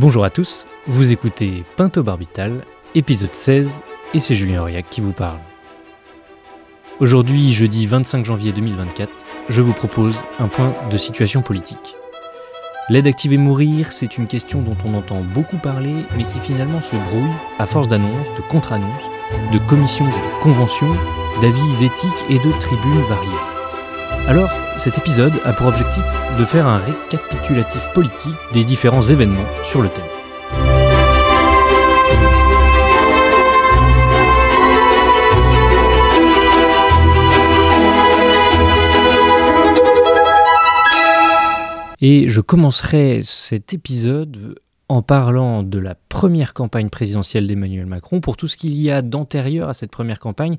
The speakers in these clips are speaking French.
Bonjour à tous, vous écoutez Pinto Barbital, épisode 16, et c'est Julien Auriac qui vous parle. Aujourd'hui, jeudi 25 janvier 2024, je vous propose un point de situation politique. L'aide active et mourir, c'est une question dont on entend beaucoup parler, mais qui finalement se brouille à force d'annonces, de contre-annonces, de commissions et de conventions, d'avis éthiques et de tribunes variées. Alors, cet épisode a pour objectif de faire un récapitulatif politique des différents événements sur le thème. Et je commencerai cet épisode en parlant de la première campagne présidentielle d'Emmanuel Macron. Pour tout ce qu'il y a d'antérieur à cette première campagne,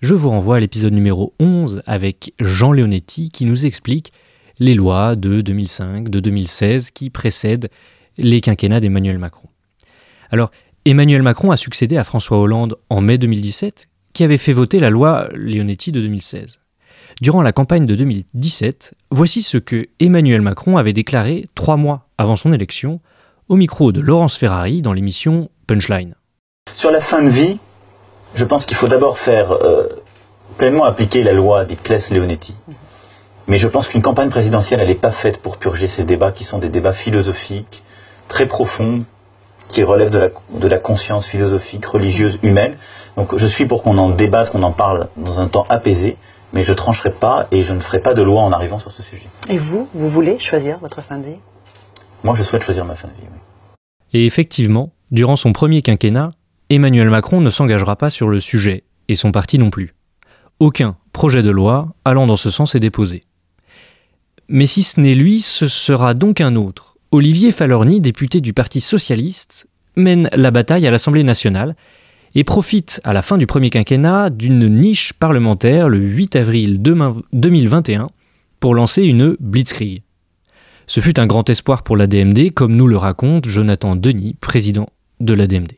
je vous renvoie à l'épisode numéro 11 avec Jean Leonetti qui nous explique les lois de 2005, de 2016 qui précèdent les quinquennats d'Emmanuel Macron. Alors, Emmanuel Macron a succédé à François Hollande en mai 2017 qui avait fait voter la loi Leonetti de 2016. Durant la campagne de 2017, voici ce que Emmanuel Macron avait déclaré trois mois avant son élection au micro de Laurence Ferrari dans l'émission Punchline. Sur la fin de vie, je pense qu'il faut d'abord faire euh, pleinement appliquer la loi dite Claes-Leonetti. Mais je pense qu'une campagne présidentielle, elle n'est pas faite pour purger ces débats qui sont des débats philosophiques, très profonds, qui relèvent de la, de la conscience philosophique, religieuse, humaine. Donc je suis pour qu'on en débatte, qu'on en parle dans un temps apaisé, mais je trancherai pas et je ne ferai pas de loi en arrivant sur ce sujet. Et vous, vous voulez choisir votre fin de vie? Moi, je souhaite choisir ma fin de vie, oui. Et effectivement, durant son premier quinquennat, Emmanuel Macron ne s'engagera pas sur le sujet, et son parti non plus. Aucun projet de loi allant dans ce sens est déposé. Mais si ce n'est lui, ce sera donc un autre. Olivier Falorni, député du Parti socialiste, mène la bataille à l'Assemblée nationale et profite à la fin du premier quinquennat d'une niche parlementaire le 8 avril 2021 pour lancer une blitzkrieg. Ce fut un grand espoir pour la DMD, comme nous le raconte Jonathan Denis, président de la DMD.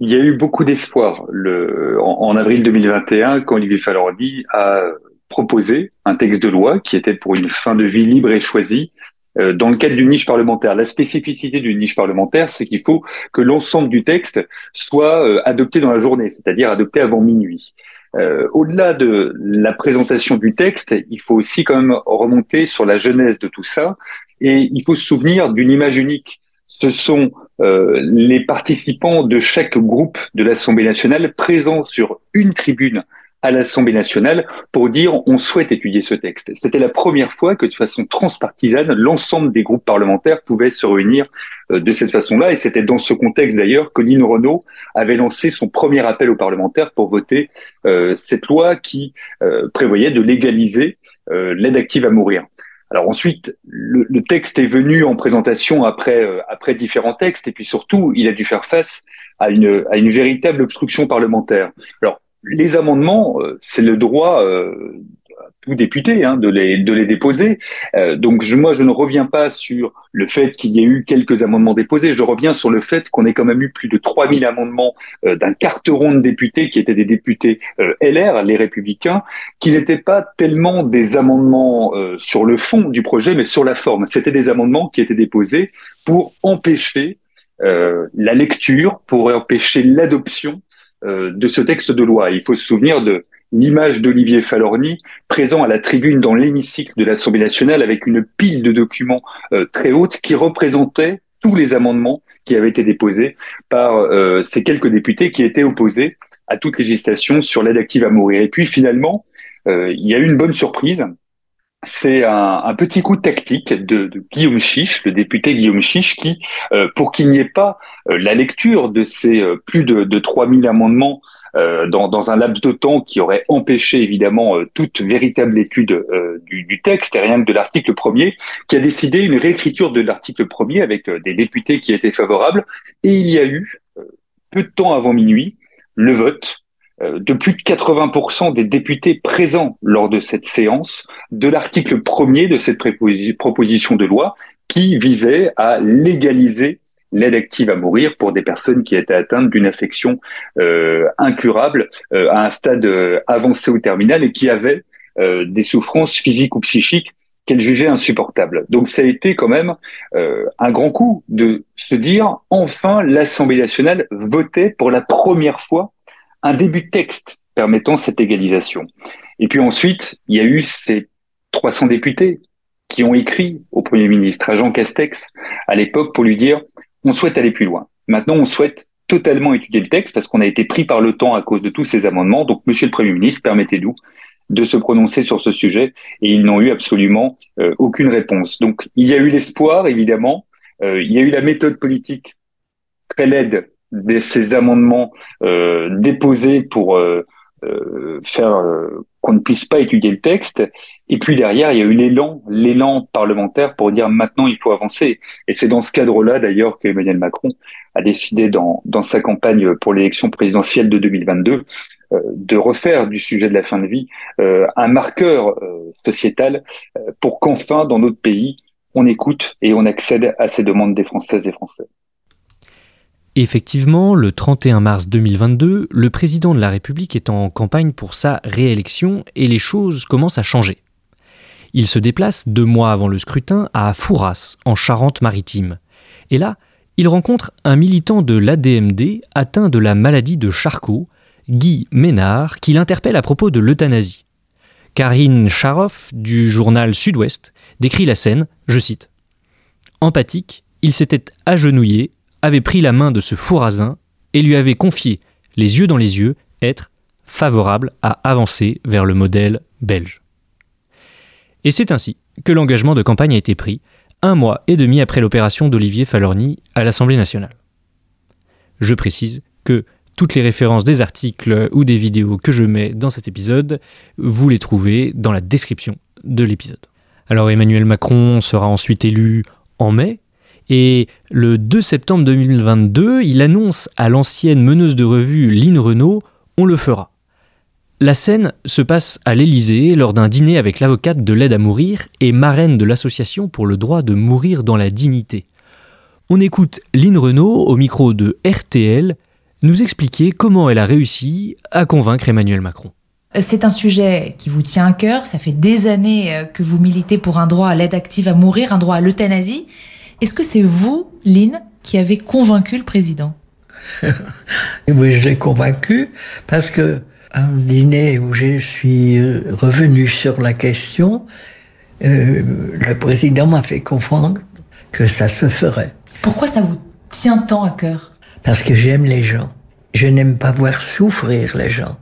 Il y a eu beaucoup d'espoir en, en, avril 2021 quand Olivier Falorni a proposé un texte de loi qui était pour une fin de vie libre et choisie euh, dans le cadre d'une niche parlementaire. La spécificité d'une niche parlementaire, c'est qu'il faut que l'ensemble du texte soit euh, adopté dans la journée, c'est-à-dire adopté avant minuit. Euh, au-delà de la présentation du texte, il faut aussi quand même remonter sur la genèse de tout ça, et il faut se souvenir d'une image unique. Ce sont euh, les participants de chaque groupe de l'Assemblée nationale présents sur une tribune à l'Assemblée nationale pour dire on souhaite étudier ce texte. C'était la première fois que de façon transpartisane, l'ensemble des groupes parlementaires pouvaient se réunir euh, de cette façon-là. Et c'était dans ce contexte d'ailleurs que Nino Renault avait lancé son premier appel aux parlementaires pour voter euh, cette loi qui euh, prévoyait de légaliser l'aide active à mourir. Alors ensuite, le, texte est venu en présentation après après différents textes et puis surtout, il a dû faire face à une à une véritable obstruction parlementaire. Alors les amendements, euh, c'est le droit euh, tout député hein, de, les, de les déposer. Euh, donc je, moi, je ne reviens pas sur le fait qu'il y ait eu quelques amendements déposés. Je reviens sur le fait qu'on ait quand même eu plus de 3000 amendements d'un carteron de députés qui étaient des députés LR, les républicains, qui n'étaient pas tellement des amendements sur le fond du projet, mais sur la forme. C'était des amendements qui étaient déposés pour empêcher la lecture, pour empêcher l'adoption euh, de ce texte de loi. Il faut se souvenir de l'image d'Olivier Falorni présent à la tribune dans l'hémicycle de l'Assemblée nationale avec une pile de documents euh, très haute qui représentait tous les amendements qui avaient été déposés par euh, ces quelques députés qui étaient opposés à toute législation sur l'aide active à mourir. Et puis finalement, il y a eu une bonne surprise c'est un, petit coup tactique de, Guillaume Chiche, le député Guillaume Chiche, qui, euh, pour qu'il n'y ait pas euh, la lecture de ces euh, plus de, de 3000 amendements dans, un laps de temps qui aurait empêché évidemment toute véritable étude du, texte et rien que de l'article premier, qui a décidé une réécriture de l'article premier avec des députés qui étaient favorables. Et il y a eu, peu de temps avant minuit, le vote de plus de 80% des députés présents lors de cette séance de l'article premier de cette proposition de loi qui visait à légaliser l'aide active à mourir pour des personnes qui étaient atteintes d'une affection euh, incurable euh, à un stade avancé ou terminal et qui avaient des souffrances physiques ou psychiques qu'elle jugeait insupportable. Donc ça a été quand même euh, un grand coup de se dire enfin l'Assemblée nationale votait pour la première fois un début de texte permettant cette égalisation. Et puis ensuite, il y a eu ces 300 députés qui ont écrit au Premier ministre, à Jean Castex, à l'époque, pour lui dire on souhaite aller plus loin. Maintenant, on souhaite totalement étudier le texte parce qu'on a été pris par le temps à cause de tous ces amendements. Donc, Monsieur le Premier ministre, permettez-nous de se prononcer sur ce sujet et ils n'ont eu absolument euh, aucune réponse. Donc, il y a eu l'espoir, évidemment. Euh, il y a eu la méthode politique très laide de ces amendements euh, déposés pour faire qu'on ne puisse pas étudier le texte. Et puis derrière, il y a eu l'élan, l'élan parlementaire pour dire maintenant il faut avancer. Et c'est dans ce cadre-là d'ailleurs qu'Emmanuel Macron a décidé dans, dans sa campagne pour l'élection présidentielle de 2022 euh, de refaire du sujet de la fin de vie euh, un marqueur euh, sociétal pour qu'enfin dans notre pays on écoute et on accède à ces demandes des Françaises et Français. Effectivement, le 31 mars 2022, le président de la République est en campagne pour sa réélection et les choses commencent à changer. Il se déplace deux mois avant le scrutin à Fouras, en Charente-Maritime. Et là, il rencontre un militant de l'ADMD atteint de la maladie de Charcot, Guy Ménard, qui l'interpelle à propos de l'euthanasie. Karine Charoff, du journal Sud-Ouest, décrit la scène, je cite. Empathique, il s'était agenouillé avait pris la main de ce fourrasin et lui avait confié, les yeux dans les yeux, être favorable à avancer vers le modèle belge. Et c'est ainsi que l'engagement de campagne a été pris, un mois et demi après l'opération d'Olivier Falorni à l'Assemblée nationale. Je précise que toutes les références des articles ou des vidéos que je mets dans cet épisode, vous les trouvez dans la description de l'épisode. Alors Emmanuel Macron sera ensuite élu en mai, et le 2 septembre 2022, il annonce à l'ancienne meneuse de revue Lynn Renault On le fera. La scène se passe à l'Élysée lors d'un dîner avec l'avocate de l'aide à mourir et marraine de l'association pour le droit de mourir dans la dignité. On écoute Lynn Renault au micro de RTL nous expliquer comment elle a réussi à convaincre Emmanuel Macron. C'est un sujet qui vous tient à cœur, ça fait des années euh, que vous militez pour un droit à l'aide active à mourir, un droit à l'euthanasie. Est-ce que c'est vous, Lynn, qui avez convaincu le président? Oui, je l'ai convaincu parce que un dîner où je suis euh, revenu sur la question, euh, le président m'a fait comprendre que ça se ferait. Pourquoi ça vous tient tant à cœur? Parce que j'aime les gens. Je n'aime pas voir souffrir les gens.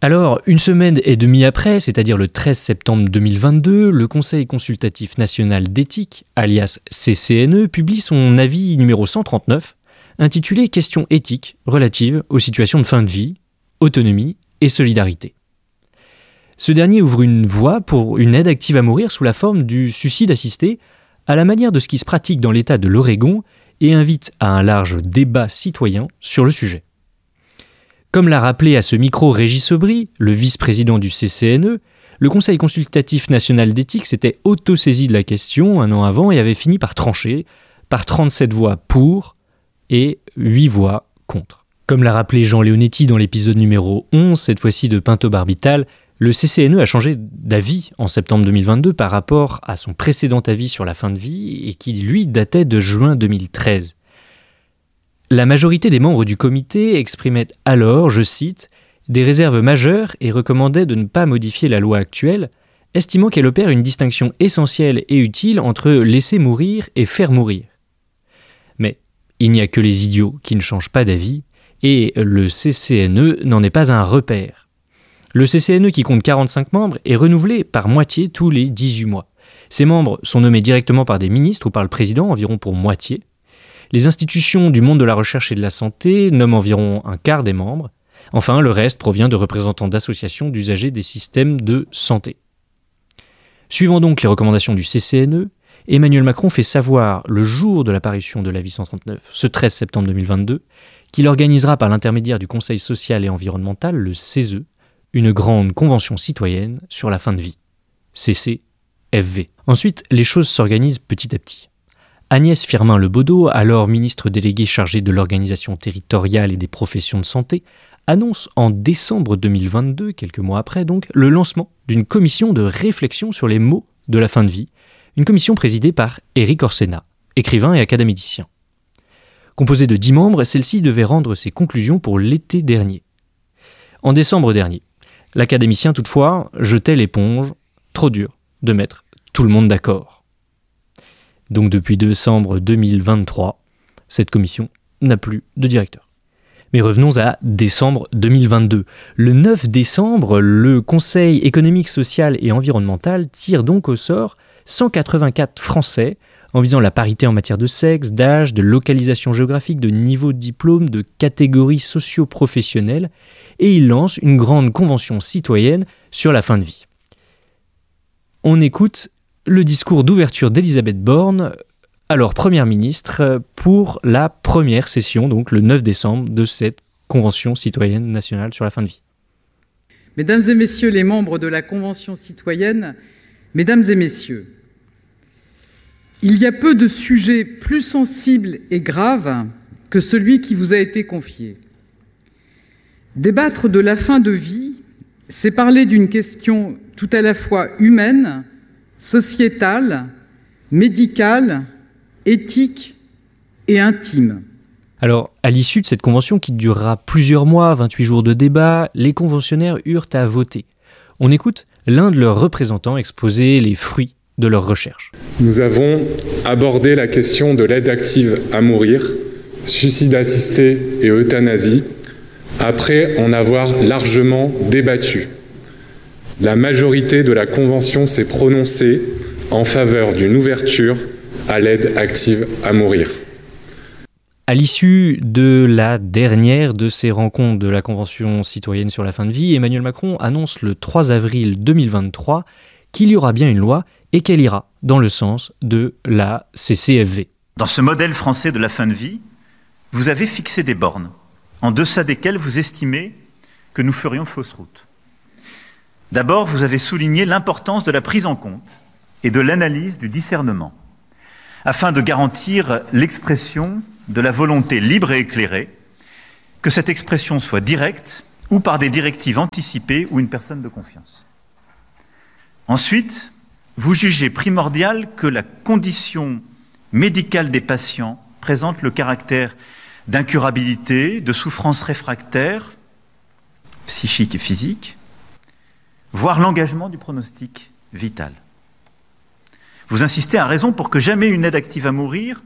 Alors, une semaine et demie après, c'est-à-dire le 13 septembre 2022, le Conseil consultatif national d'éthique, alias CCNE, publie son avis numéro 139, intitulé Questions éthiques relatives aux situations de fin de vie, autonomie et solidarité. Ce dernier ouvre une voie pour une aide active à mourir sous la forme du suicide assisté, à la manière de ce qui se pratique dans l'État de l'Oregon, et invite à un large débat citoyen sur le sujet. Comme l'a rappelé à ce micro Régis Sobry, le vice-président du CCNE, le Conseil consultatif national d'éthique s'était auto-saisi de la question un an avant et avait fini par trancher, par 37 voix pour et 8 voix contre. Comme l'a rappelé Jean Leonetti dans l'épisode numéro 11, cette fois-ci de Pinto Barbital, le CCNE a changé d'avis en septembre 2022 par rapport à son précédent avis sur la fin de vie et qui, lui, datait de juin 2013. La majorité des membres du comité exprimait alors, je cite, des réserves majeures et recommandait de ne pas modifier la loi actuelle, estimant qu'elle opère une distinction essentielle et utile entre laisser mourir et faire mourir. Mais il n'y a que les idiots qui ne changent pas d'avis, et le CCNE n'en est pas un repère. Le CCNE, qui compte 45 membres, est renouvelé par moitié tous les 18 mois. Ces membres sont nommés directement par des ministres ou par le président, environ pour moitié, les institutions du monde de la recherche et de la santé nomment environ un quart des membres. Enfin, le reste provient de représentants d'associations d'usagers des systèmes de santé. Suivant donc les recommandations du CCNE, Emmanuel Macron fait savoir le jour de l'apparition de l'avis 139, ce 13 septembre 2022, qu'il organisera par l'intermédiaire du Conseil social et environnemental, le CESE, une grande convention citoyenne sur la fin de vie. CCFV. Ensuite, les choses s'organisent petit à petit. Agnès Firmin-Lebaudot, alors ministre déléguée chargée de l'organisation territoriale et des professions de santé, annonce en décembre 2022, quelques mois après donc, le lancement d'une commission de réflexion sur les mots de la fin de vie, une commission présidée par Éric Orsena, écrivain et académicien. Composée de dix membres, celle-ci devait rendre ses conclusions pour l'été dernier. En décembre dernier, l'académicien toutefois jetait l'éponge, trop dur de mettre tout le monde d'accord. Donc depuis décembre 2023, cette commission n'a plus de directeur. Mais revenons à décembre 2022. Le 9 décembre, le Conseil économique, social et environnemental tire donc au sort 184 Français en visant la parité en matière de sexe, d'âge, de localisation géographique, de niveau de diplôme, de catégories socio-professionnelles, et il lance une grande convention citoyenne sur la fin de vie. On écoute le discours d'ouverture d'Elisabeth Borne, alors Première ministre, pour la première session, donc le 9 décembre, de cette Convention citoyenne nationale sur la fin de vie. Mesdames et Messieurs les membres de la Convention citoyenne, Mesdames et Messieurs, il y a peu de sujets plus sensibles et graves que celui qui vous a été confié. Débattre de la fin de vie, c'est parler d'une question tout à la fois humaine, sociétale, médicale, éthique et intime. Alors, à l'issue de cette convention qui durera plusieurs mois, 28 jours de débat, les conventionnaires eurent à voter. On écoute l'un de leurs représentants exposer les fruits de leurs recherches. Nous avons abordé la question de l'aide active à mourir, suicide assisté et euthanasie, après en avoir largement débattu. La majorité de la Convention s'est prononcée en faveur d'une ouverture à l'aide active à mourir. À l'issue de la dernière de ces rencontres de la Convention citoyenne sur la fin de vie, Emmanuel Macron annonce le 3 avril 2023 qu'il y aura bien une loi et qu'elle ira dans le sens de la CCFV. Dans ce modèle français de la fin de vie, vous avez fixé des bornes, en deçà desquelles vous estimez que nous ferions fausse route. D'abord, vous avez souligné l'importance de la prise en compte et de l'analyse du discernement, afin de garantir l'expression de la volonté libre et éclairée, que cette expression soit directe ou par des directives anticipées ou une personne de confiance. Ensuite, vous jugez primordial que la condition médicale des patients présente le caractère d'incurabilité, de souffrance réfractaire, psychique et physique, voire l'engagement du pronostic vital. Vous insistez à raison pour que jamais une aide active à mourir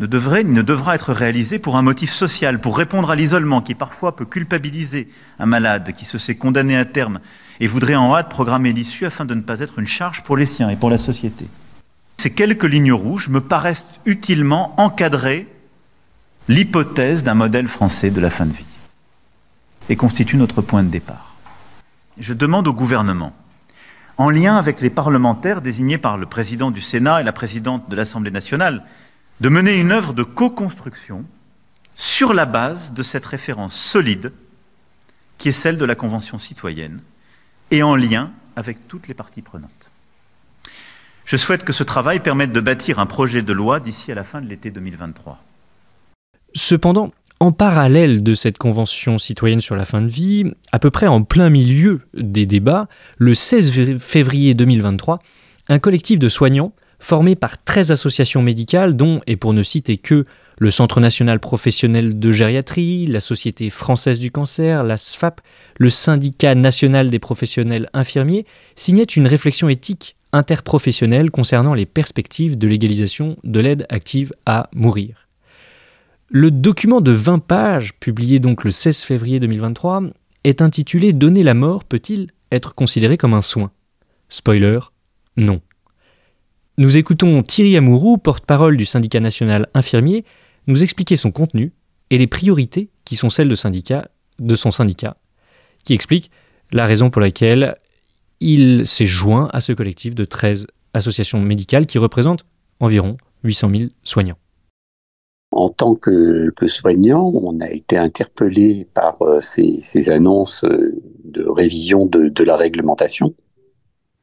ne devrait ni ne devra être réalisée pour un motif social, pour répondre à l'isolement qui parfois peut culpabiliser un malade qui se sait condamné à terme et voudrait en hâte programmer l'issue afin de ne pas être une charge pour les siens et pour la société. Ces quelques lignes rouges me paraissent utilement encadrer l'hypothèse d'un modèle français de la fin de vie et constituent notre point de départ. Je demande au gouvernement, en lien avec les parlementaires désignés par le président du Sénat et la présidente de l'Assemblée nationale, de mener une œuvre de co-construction sur la base de cette référence solide qui est celle de la Convention citoyenne et en lien avec toutes les parties prenantes. Je souhaite que ce travail permette de bâtir un projet de loi d'ici à la fin de l'été 2023. Cependant, en parallèle de cette convention citoyenne sur la fin de vie, à peu près en plein milieu des débats, le 16 février 2023, un collectif de soignants formé par 13 associations médicales dont, et pour ne citer que le Centre national professionnel de gériatrie, la Société française du cancer, la SFAP, le Syndicat national des professionnels infirmiers, signaient une réflexion éthique interprofessionnelle concernant les perspectives de légalisation de l'aide active à mourir. Le document de 20 pages, publié donc le 16 février 2023, est intitulé Donner la mort peut-il être considéré comme un soin? Spoiler, non. Nous écoutons Thierry Amourou, porte-parole du syndicat national infirmier, nous expliquer son contenu et les priorités qui sont celles de, son syndicat, qui explique la raison pour laquelle il s'est joint à ce collectif de 13 associations médicales qui représentent environ 800 000 soignants. En tant que, que soignant, on a été interpellé par euh, ces, ces, annonces euh, de révision de, de la réglementation.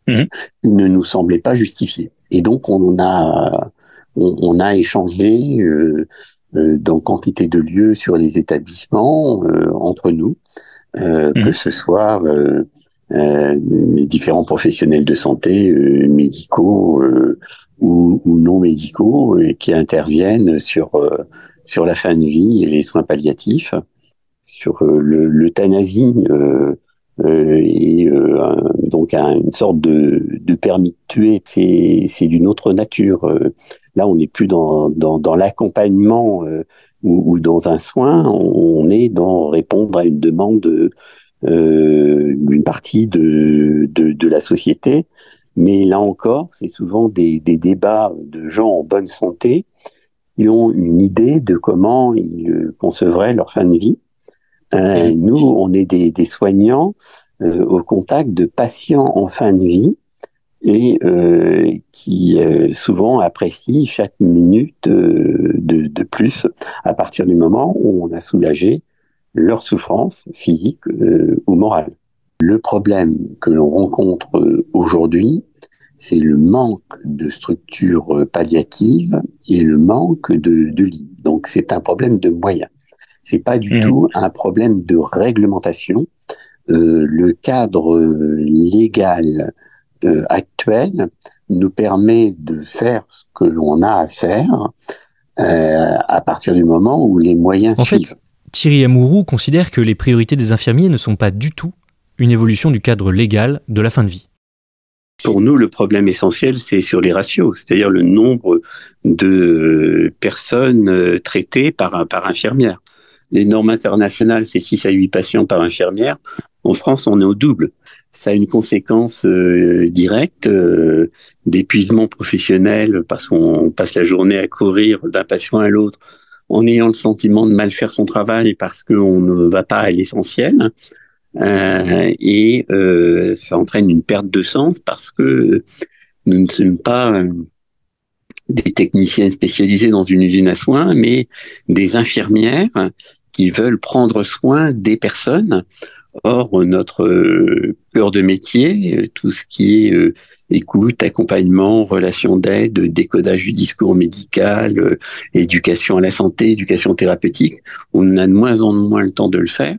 Mmh. Il ne nous semblait pas justifié. Et donc, on a on, on a échangé euh, euh, dans quantité de lieux sur les établissements euh, entre nous, mmh. que ce soit les différents professionnels de santé, médicaux ou, ou, non médicaux, qui interviennent sur sur la fin de vie et les soins palliatifs, sur l'euthanasie. Euh, euh, et euh, donc une sorte de, de permis de tuer, c'est d'une autre nature. Euh, là, on n'est plus dans, dans, dans l'accompagnement euh, ou, ou, dans un soin, on, est dans répondre à une demande d'une partie de, de, de, la société. Mais là encore, c'est souvent des, des, débats de gens en bonne santé qui ont une idée de comment ils concevraient leur fin de vie euh, nous, on est des, des soignants euh, au contact de patients en fin de vie et euh, qui euh, souvent apprécient chaque minute de, de, plus à partir du moment où on a soulagé leur souffrance physique ou morale. Le problème que l'on rencontre aujourd'hui, c'est le manque de structures palliatives et le manque de, de lits. Donc c'est un problème de moyens. C'est pas du mmh. tout un problème de réglementation. Euh, le cadre euh, légal euh, actuel nous permet de faire ce que l'on a à faire euh, à partir du moment où les moyens en suivent. Fait, Thierry Amourou considère que les priorités des infirmiers ne sont pas du tout une évolution du cadre légal de la fin de vie. Pour nous, le problème essentiel, c'est sur les ratios, c'est-à-dire le nombre de personnes traitées par, par infirmière. Les normes internationales, c'est 6 à 8 patients par infirmière. En France, on est au double. Ça a une conséquence euh, directe euh, d'épuisement professionnel parce qu'on passe la journée à courir d'un patient à l'autre en ayant le sentiment de mal faire son travail parce qu'on ne va pas à l'essentiel. Euh, et euh, ça entraîne une perte de sens parce que nous ne sommes pas euh, des techniciens spécialisés dans une usine à soins, mais des infirmières qui veulent prendre soin des personnes. Or, notre euh, cœur de métier, euh, tout ce qui est euh, écoute, accompagnement, relation d'aide, décodage du discours médical, éducation à la santé, éducation thérapeutique, on a de moins en moins le temps de le faire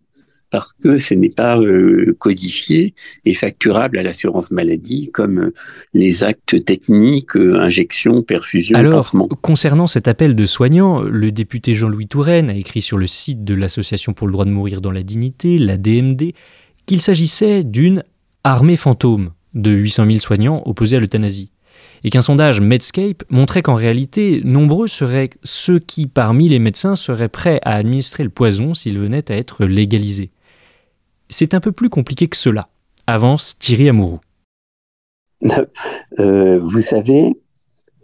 parce que ce n'est pas euh, codifié et facturable à l'assurance maladie comme euh, les actes techniques, euh, injection, perfusion, Alors, concernant cet appel de soignants, le député Jean-Louis Touraine a écrit sur le site de l'Association pour le droit de mourir dans la dignité, la DMD, qu'il s'agissait d'une armée fantôme de 800 000 soignants opposés à l'euthanasie et qu'un sondage Medscape montrait qu'en réalité, nombreux seraient ceux qui, parmi les médecins, seraient prêts à administrer le poison s'il venait à être légalisé. C'est un peu plus compliqué que cela, avance Thierry Amourou. Euh, vous savez,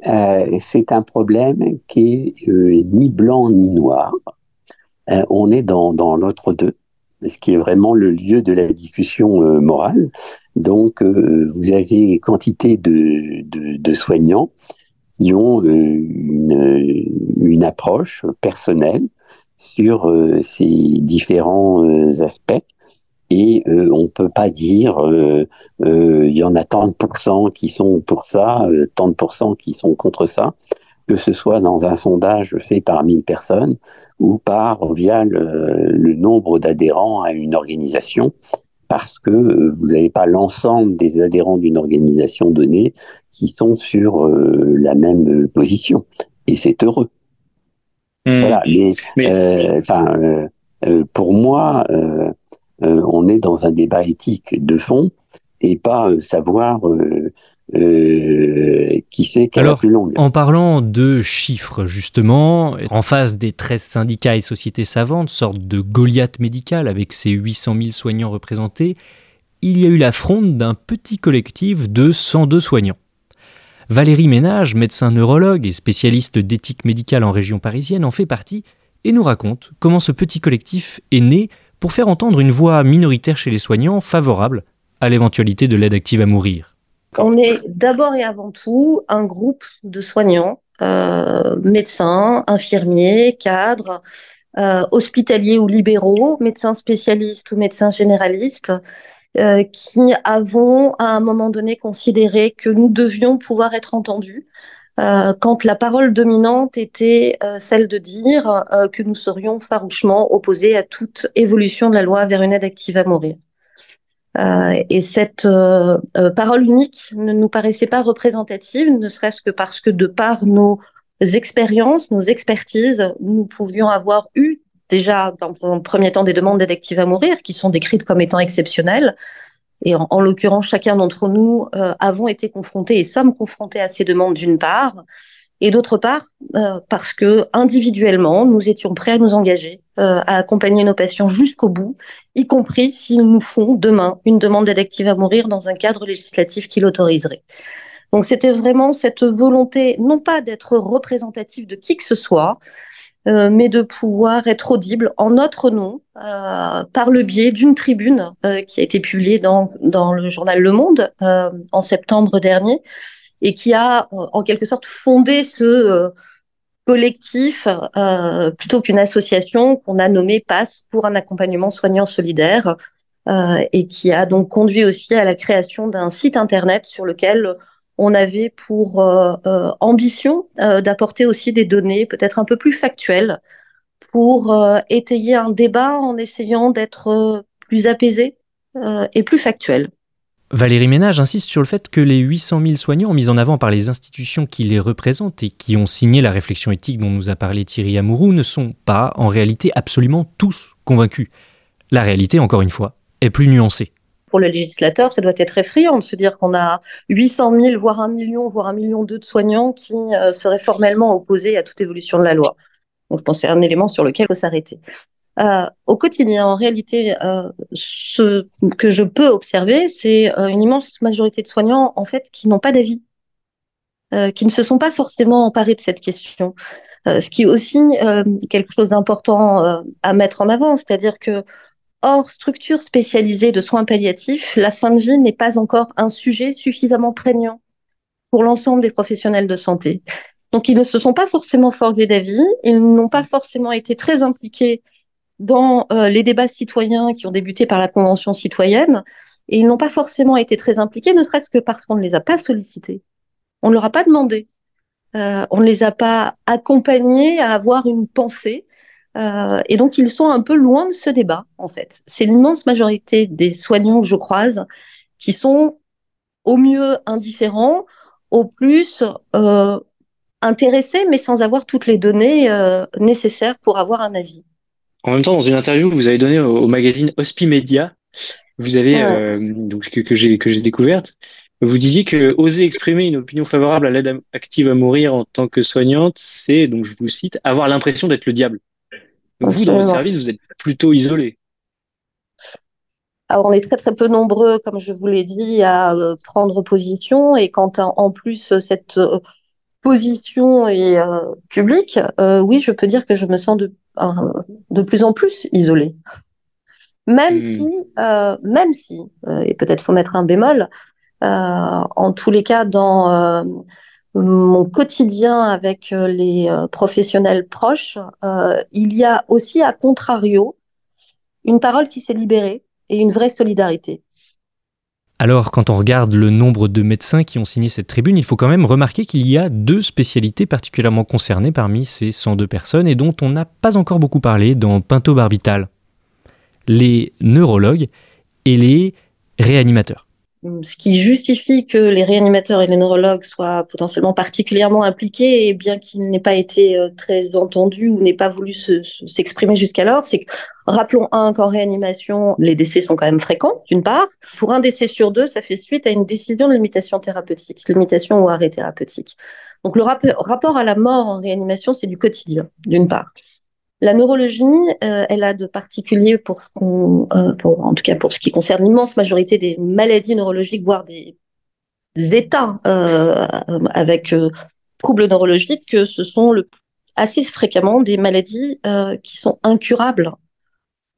euh, c'est un problème qui est euh, ni blanc ni noir. Euh, on est dans, dans l'autre deux, ce qui est vraiment le lieu de la discussion euh, morale. Donc, euh, vous avez quantité de, de, de soignants qui ont une, une approche personnelle sur ces différents aspects et euh, on peut pas dire euh, euh, il y en a tant de pourcents qui sont pour ça, euh, tant de pourcents qui sont contre ça, que ce soit dans un sondage fait par 1000 personnes ou par via le, le nombre d'adhérents à une organisation, parce que euh, vous n'avez pas l'ensemble des adhérents d'une organisation donnée qui sont sur la même position, et c'est heureux. Mmh. Voilà, mais, mais... enfin, pour moi. Euh, on est dans un débat éthique de fond et pas euh, savoir euh, qui c'est qui est la plus longue. En parlant de chiffres, justement, en face des 13 syndicats et sociétés savantes, sorte de Goliath médical avec ses 800 000 soignants représentés, il y a eu la fronde d'un petit collectif de 102 soignants. Valérie Ménage, médecin neurologue et spécialiste d'éthique médicale en région parisienne, en fait partie et nous raconte comment ce petit collectif est né pour faire entendre une voix minoritaire chez les soignants favorable à l'éventualité de l'aide active à mourir. On est d'abord et avant tout un groupe de soignants, euh, médecins, infirmiers, cadres, euh, hospitaliers ou libéraux, médecins spécialistes ou médecins généralistes, euh, qui avons à un moment donné considéré que nous devions pouvoir être entendus euh, quand la parole dominante était euh, celle de dire euh, que nous serions farouchement opposés à toute évolution de la loi vers une aide active à mourir. et cette parole unique ne nous paraissait pas représentative, ne serait-ce que parce que de par nos expériences, nos expertises, nous pouvions avoir eu déjà dans un premier temps des demandes d'aide à mourir qui sont décrites comme étant exceptionnelles. Et en, en l'occurrence, chacun d'entre nous euh, avons été confrontés et sommes confrontés à ces demandes d'une part, et d'autre part euh, parce que individuellement, nous étions prêts à nous engager, euh, à accompagner nos patients jusqu'au bout, y compris s'ils nous font demain une demande d'aide à mourir dans un cadre législatif qui l'autoriserait. Donc c'était vraiment cette volonté, non pas d'être représentatif de qui que ce soit, euh, mais de pouvoir être audible en notre nom euh, par le biais d'une tribune euh, qui a été publiée dans, dans le journal Le Monde en septembre dernier et qui a en quelque sorte fondé ce collectif plutôt qu'une association qu'on a nommée Passe pour un accompagnement soignant solidaire et qui a donc conduit aussi à la création d'un site internet sur lequel on avait pour euh, euh, ambition euh, d'apporter aussi des données peut-être un peu plus factuelles pour étayer un débat en essayant d'être plus apaisé et plus factuel. Valérie Ménage insiste sur le fait que les 800 000 soignants mis en avant par les institutions qui les représentent et qui ont signé la réflexion éthique dont nous a parlé Thierry Amourou ne sont pas en réalité absolument tous convaincus. La réalité, encore une fois, est plus nuancée le législateur, ça doit être effrayant de se dire qu'on a 800 000, voire un million, voire un million deux de soignants qui euh, seraient formellement opposés à toute évolution de la loi. Donc, je pense que c'est un élément sur lequel il faut s'arrêter. Euh, au quotidien, en réalité, euh, ce que je peux observer, c'est une immense majorité de soignants, en fait, qui n'ont pas d'avis, qui ne se sont pas forcément emparés de cette question. ce qui est aussi quelque chose d'important à mettre en avant, c'est-à-dire que Hors structure spécialisée de soins palliatifs, la fin de vie n'est pas encore un sujet suffisamment prégnant pour l'ensemble des professionnels de santé. Donc, ils ne se sont pas forcément forgés d'avis, ils n'ont pas forcément été très impliqués dans euh, les débats citoyens qui ont débuté par la Convention citoyenne, et ils n'ont pas forcément été très impliqués, ne serait-ce que parce qu'on ne les a pas sollicités. On ne leur a pas demandé. Euh, on ne les a pas accompagnés à avoir une pensée euh, et donc, ils sont un peu loin de ce débat, en fait. C'est l'immense majorité des soignants que je croise qui sont au mieux indifférents, au plus euh, intéressés, mais sans avoir toutes les données euh, nécessaires pour avoir un avis. En même temps, dans une interview que vous avez donnée au, magazine Hospimedia, vous avez donc que, que j'ai que j'ai découverte, vous disiez que oser exprimer une opinion favorable à l'aide active à mourir en tant que soignante, c'est donc je vous cite avoir l'impression d'être le diable. Vous, dans votre service, vous êtes plutôt isolé. Alors, on est très très peu nombreux, comme je vous l'ai dit, à euh, prendre position. Et quand en plus cette euh, position est euh, publique, oui, je peux dire que je me sens de, de plus en plus isolée. Même hmm. si, même si, et peut-être faut mettre un bémol, en tous les cas, dans mon quotidien avec euh, les euh, professionnels proches, euh, il y a aussi, à contrario, une parole qui s'est libérée et une vraie solidarité. Alors, quand on regarde le nombre de médecins qui ont signé cette tribune, il faut quand même remarquer qu'il y a deux spécialités particulièrement concernées parmi ces 102 personnes et dont on n'a pas encore beaucoup parlé dans Pinto Barbital. Les neurologues et les réanimateurs ce qui justifie que les réanimateurs et les neurologues soient potentiellement particulièrement impliqués, et bien qu'il n'ait pas été euh, très entendu ou n'ait pas voulu s'exprimer jusqu'alors, c'est que, rappelons un qu'en réanimation, les décès sont quand même fréquents, d'une part. Pour un décès sur deux, ça fait suite à une décision de limitation thérapeutique, limitation ou arrêt thérapeutique. Donc le rapport à la mort en réanimation, c'est du quotidien, d'une part. La neurologie, euh, elle a de particulier pour, euh, en cas pour ce qui concerne l'immense majorité des maladies neurologiques, voire des, états euh, avec troubles neurologiques, que ce sont assez fréquemment des maladies qui sont incurables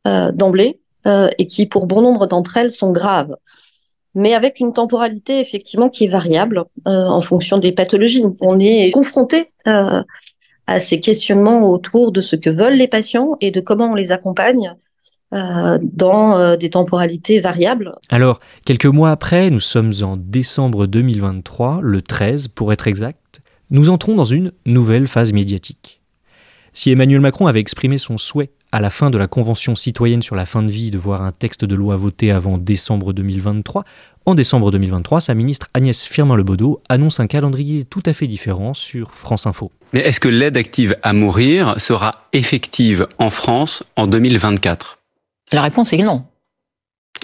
d'emblée et qui, pour bon nombre d'entre elles, sont graves mais avec une temporalité effectivement qui est variable en fonction des pathologies. On est confronté à ces questionnements autour de ce que veulent les patients et de comment on les accompagne euh, dans euh, des temporalités variables. Alors, quelques mois après, nous sommes en décembre 2023, le 13 pour être exact, nous entrons dans une nouvelle phase médiatique. Si Emmanuel Macron avait exprimé son souhait à la fin de la Convention citoyenne sur la fin de vie de voir un texte de loi voté avant décembre 2023. En décembre 2023, sa ministre Agnès Firmin-Lebaudot annonce un calendrier tout à fait différent sur France Info. Mais est-ce que l'aide active à mourir sera effective en France en 2024 La réponse est non.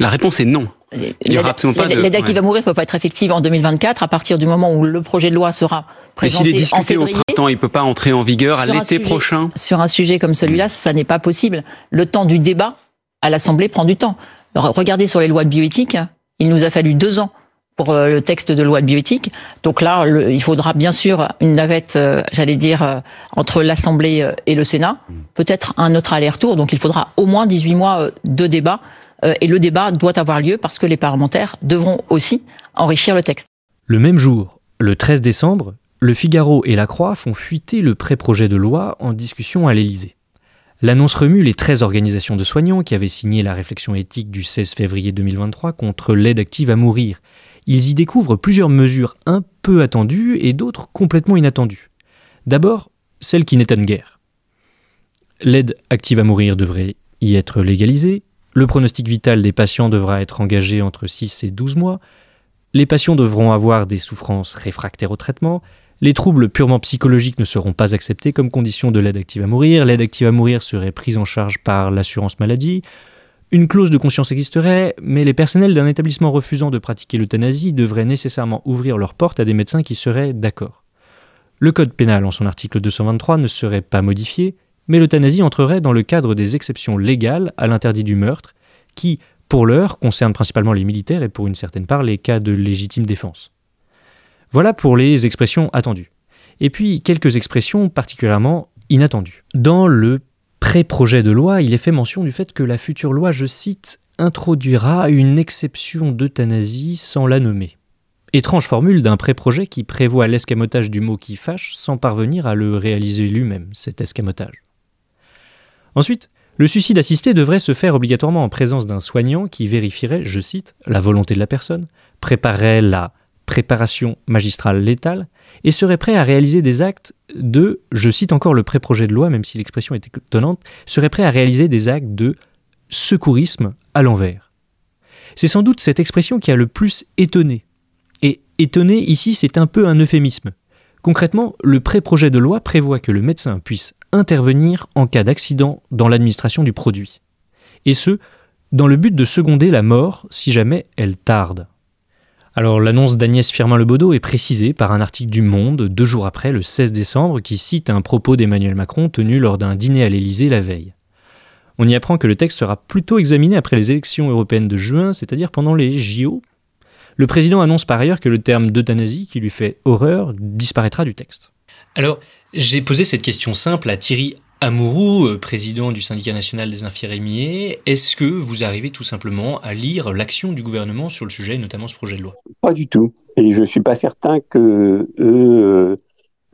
La réponse est non. Il y aura absolument pas L'aide active à mourir ne peut pas être effective en 2024 à partir du moment où le projet de loi sera présenté Mais s'il est discuté au printemps, il peut pas entrer en vigueur à l'été prochain Sur un sujet comme celui-là, ça n'est pas possible. Le temps du débat à l'Assemblée prend du temps. Regardez sur les lois de bioéthique, il nous a fallu deux ans pour euh, le texte de loi de bioéthique. Donc là, il faudra bien sûr une navette, euh, j'allais dire, euh, entre l'Assemblée et le Sénat, peut-être un autre aller-retour. Donc il faudra au moins 18 mois de débat euh, et le débat doit avoir lieu parce que les parlementaires devront aussi enrichir le texte. Le même jour, le 13 décembre, Le Figaro et La Croix font fuiter le pré-projet de loi en discussion à l'Élysée. L'annonce remue les 13 organisations de soignants qui avaient signé la réflexion éthique du 16 février 2023 contre l'aide active à mourir. Ils y découvrent plusieurs mesures un peu attendues et d'autres complètement inattendues. D'abord, celle qui n'étonne guère. L'aide active à mourir devrait y être légalisée, le pronostic vital des patients devra être engagé entre 6 et 12 mois. Les patients devront avoir des souffrances réfractaires au traitement. Les troubles purement psychologiques ne seront pas acceptés comme condition de l'aide active à mourir. L'aide active à mourir serait prise en charge par l'assurance maladie. Une clause de conscience existerait, mais les personnels d'un établissement refusant de pratiquer l'euthanasie devraient nécessairement ouvrir leurs portes à des médecins qui seraient d'accord. Le code pénal, en son article 223, ne serait pas modifié, mais l'euthanasie entrerait dans le cadre des exceptions légales à l'interdit du meurtre, qui, pour l'heure, concernent principalement les militaires et pour une certaine part les cas de légitime défense. Voilà pour les expressions attendues. Et puis quelques expressions particulièrement inattendues. Dans le pré-projet de loi, il est fait mention du fait que la future loi, je cite, introduira une exception d'euthanasie sans la nommer. Étrange formule d'un pré-projet qui prévoit l'escamotage du mot qui fâche sans parvenir à le réaliser lui-même, cet escamotage. Ensuite, le suicide assisté devrait se faire obligatoirement en présence d'un soignant qui vérifierait, je cite, la volonté de la personne, préparerait la préparation magistrale létale et serait prêt à réaliser des actes de, je cite encore le pré-projet de loi, même si l'expression est étonnante, serait prêt à réaliser des actes de secourisme à l'envers. C'est sans doute cette expression qui a le plus étonné. Et étonné ici, c'est un peu un euphémisme. Concrètement, le pré-projet de loi prévoit que le médecin puisse intervenir en cas d'accident dans l'administration du produit. Et ce, dans le but de seconder la mort si jamais elle tarde. Alors l'annonce d'Agnès Firmin-Lebaudot est précisée par un article du Monde deux jours après, le 16 décembre, qui cite un propos d'Emmanuel Macron tenu lors d'un dîner à l'Élysée la veille. On y apprend que le texte sera plutôt examiné après les élections européennes de juin, c'est-à-dire pendant les JO. Le président annonce par ailleurs que le terme d'euthanasie, qui lui fait horreur, disparaîtra du texte. Alors, j'ai posé cette question simple à Thierry Amourou, euh, président du syndicat national des infirmiers. Est-ce que vous arrivez tout simplement à lire l'action du gouvernement sur le sujet, notamment ce projet de loi? Pas du tout. Et je suis pas certain que eux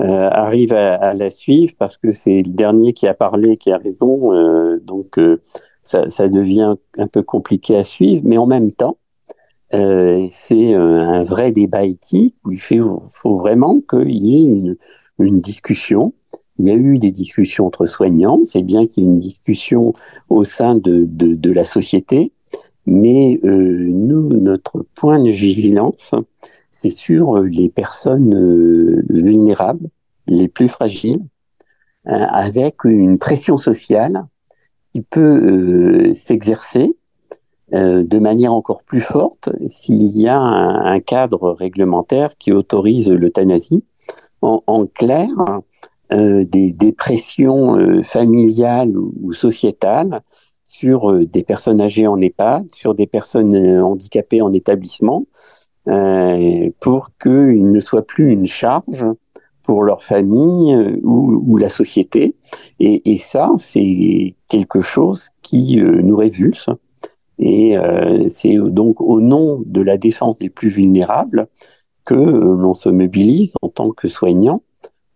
euh, arrivent à, la suivre parce que c'est le dernier qui a parlé qui a raison. Euh, donc ça, devient un peu compliqué à suivre. Mais en même temps, c'est un vrai débat éthique où il faut, vraiment qu'il y ait une discussion. Il y a eu des discussions entre soignants, c'est bien qu'il y ait une discussion au sein de, de, la société, mais euh, nous, notre point de vigilance, c'est sur les personnes euh, vulnérables, les plus fragiles, euh, avec une pression sociale qui peut s'exercer de manière encore plus forte s'il y a un cadre réglementaire qui autorise l'euthanasie. En, clair euh, des, dépressions euh, familiales ou, sociétales sur euh, des personnes âgées en EHPAD, sur des personnes handicapées en établissement, pour qu'ils ne soient plus une charge pour leur famille ou, la société. Et, et ça, c'est quelque chose qui nous révulse. Et c'est donc au nom de la défense des plus vulnérables que euh, l'on se mobilise en tant que soignant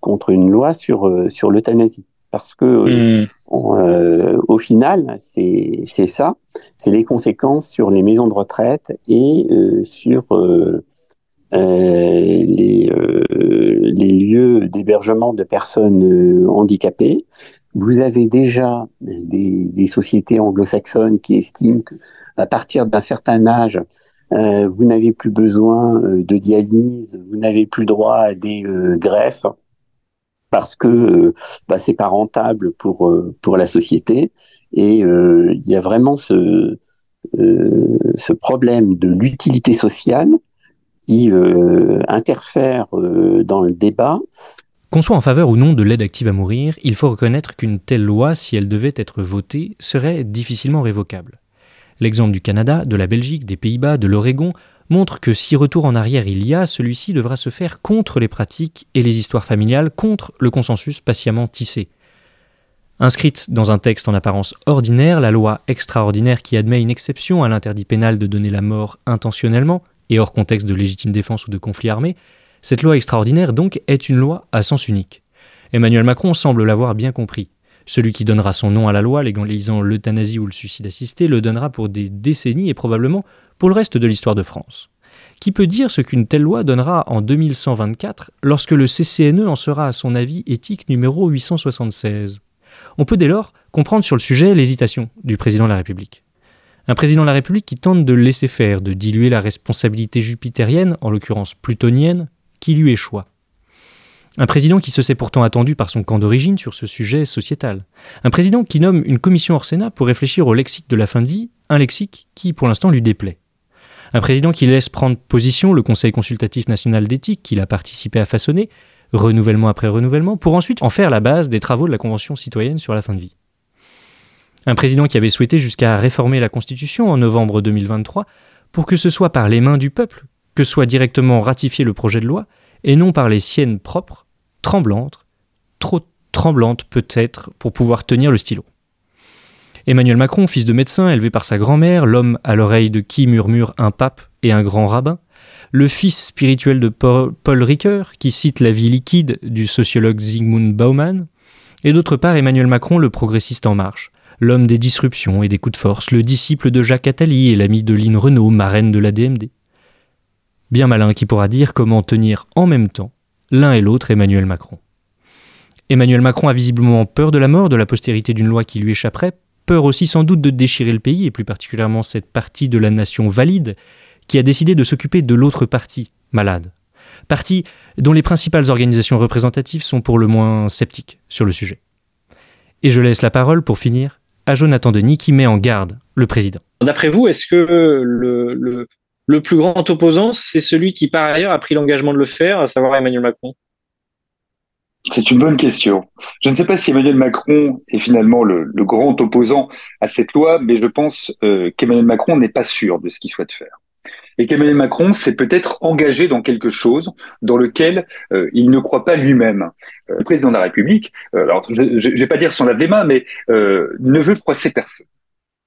contre une loi sur, euh, sur l'euthanasie. Parce que hmm. euh, au final, c'est ça, c'est les conséquences sur les maisons de retraite et sur les, les lieux d'hébergement de personnes handicapées vous avez déjà des, des sociétés anglo-saxonnes qui estiment qu'à partir d'un certain âge, euh, vous n'avez plus besoin euh, de dialyse, vous n'avez plus droit à des euh, greffes parce que bah, c'est pas rentable pour pour la société et il y a vraiment ce ce problème de l'utilité sociale qui interfère dans le débat qu'on soit en faveur ou non de l'aide active à mourir, il faut reconnaître qu'une telle loi, si elle devait être votée, serait difficilement révocable. L'exemple du Canada, de la Belgique, des Pays-Bas, de l'Oregon montre que si retour en arrière il y a, celui-ci devra se faire contre les pratiques et les histoires familiales, contre le consensus patiemment tissé. Inscrite dans un texte en apparence ordinaire, la loi extraordinaire qui admet une exception à l'interdit pénal de donner la mort intentionnellement et hors contexte de légitime défense ou de conflit armé, cette loi extraordinaire donc est une loi à sens unique. Emmanuel Macron semble l'avoir bien compris. Celui qui donnera son nom à la loi légalisant l'euthanasie ou le suicide assisté le donnera pour des décennies et probablement pour le reste de l'histoire de France. Qui peut dire ce qu'une telle loi donnera en 2124 lorsque le CCNE en sera à son avis éthique numéro 876 On peut dès lors comprendre sur le sujet l'hésitation du président de la République. Un président de la République qui tente de laisser faire, de diluer la responsabilité jupitérienne, en l'occurrence plutonienne, qui lui échoua. Un président qui se sait pourtant attendu par son camp d'origine sur ce sujet sociétal. Un président qui nomme une commission hors Sénat pour réfléchir au lexique de la fin de vie, un lexique qui pour l'instant lui déplaît. Un président qui laisse prendre position le Conseil consultatif national d'éthique qu'il a participé à façonner, renouvellement après renouvellement, pour ensuite en faire la base des travaux de la Convention citoyenne sur la fin de vie. Un président qui avait souhaité jusqu'à réformer la Constitution en novembre 2023 pour que ce soit par les mains du peuple que soit directement ratifié le projet de loi, et non par les siennes propres, tremblantes, trop tremblantes peut-être pour pouvoir tenir le stylo. Emmanuel Macron, fils de médecin élevé par sa grand-mère, l'homme à l'oreille de qui murmure un pape et un grand rabbin, le fils spirituel de Paul Ricoeur, qui cite la vie liquide du sociologue Zygmunt Bauman, et d'autre part Emmanuel Macron, le progressiste en marche, l'homme des disruptions et des coups de force, le disciple de Jacques Attali et l'ami de Lynn Renault, marraine de la DMD. Bien malin qui pourra dire comment tenir en même temps l'un et l'autre Emmanuel Macron. Emmanuel Macron a visiblement peur de la mort, de la postérité d'une loi qui lui échapperait, peur aussi sans doute de déchirer le pays, et plus particulièrement cette partie de la nation valide, qui a décidé de s'occuper de l'autre partie, malade. Partie dont les principales organisations représentatives sont pour le moins sceptiques sur le sujet. Et je laisse la parole, pour finir, à Jonathan Denis qui met en garde le président. D'après vous, est-ce que le, le plus grand opposant, c'est celui qui par ailleurs a pris l'engagement de le faire, à savoir Emmanuel Macron? C'est une bonne question. Je ne sais pas si Emmanuel Macron est finalement le, grand opposant à cette loi, mais je pense euh, qu'Emmanuel Macron n'est pas sûr de ce qu'il souhaite faire. Et qu'Emmanuel Macron s'est peut-être engagé dans quelque chose dans lequel euh, il ne croit pas lui-même. Euh, le président de la République, alors je ne vais pas dire son lave les mains, mais ne veut froisser personne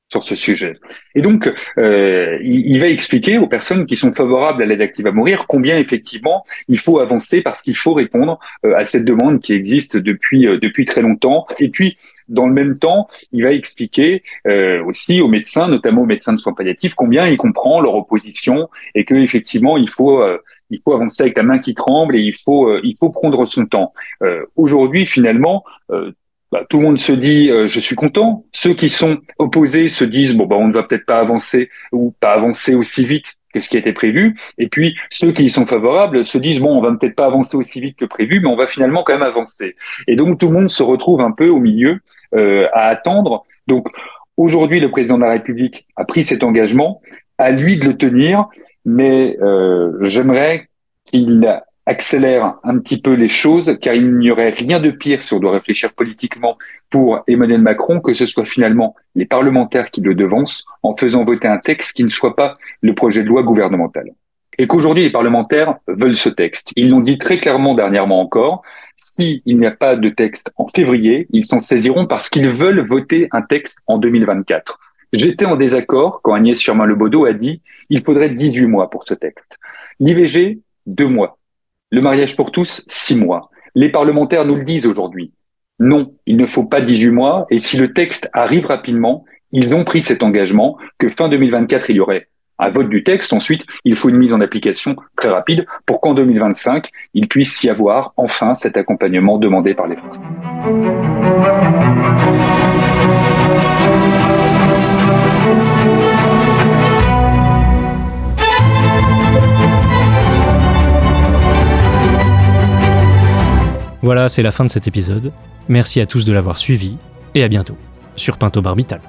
sur ce sujet. Et donc, euh, il, va expliquer aux personnes qui sont favorables à l'aide active à mourir combien effectivement il faut avancer parce qu'il faut répondre euh, à cette demande qui existe depuis euh, depuis très longtemps. Et puis, dans le même temps, il va expliquer euh, aussi aux médecins, notamment aux médecins de soins palliatifs, combien il comprend leur opposition et que effectivement il faut il faut avancer avec la main qui tremble et il faut il faut prendre son temps. Aujourd'hui, finalement bah, tout le monde se dit euh, je suis content. Ceux qui sont opposés se disent bon bah on ne va peut-être pas avancer ou pas avancer aussi vite que ce qui était prévu. Et puis ceux qui y sont favorables se disent bon on va peut-être pas avancer aussi vite que prévu, mais on va finalement quand même avancer. Et donc tout le monde se retrouve un peu au milieu euh, à attendre. Donc aujourd'hui le président de la République a pris cet engagement, à lui de le tenir, mais euh, j'aimerais qu'il accélère un petit peu les choses, car il n'y aurait rien de pire si on doit réfléchir politiquement pour Emmanuel Macron que ce soit finalement les parlementaires qui le devancent en faisant voter un texte qui ne soit pas le projet de loi gouvernemental. Et qu'aujourd'hui les parlementaires veulent ce texte. Ils l'ont dit très clairement dernièrement encore. S'il n'y a pas de texte en février, ils s'en saisiront parce qu'ils veulent voter un texte en 2024. J'étais en désaccord quand Agnès Firmin-Lebaudot a dit il faudrait 18 mois pour ce texte. L'IVG, deux mois. Le mariage pour tous, six mois. Les parlementaires nous le disent aujourd'hui. Non, il ne faut pas 18 mois. Et si le texte arrive rapidement, ils ont pris cet engagement que fin 2024, il y aurait un vote du texte. Ensuite, il faut une mise en application très rapide pour qu'en 2025, il puisse y avoir enfin cet accompagnement demandé par les Français. Voilà, c'est la fin de cet épisode. Merci à tous de l'avoir suivi et à bientôt sur Pinto Barbital.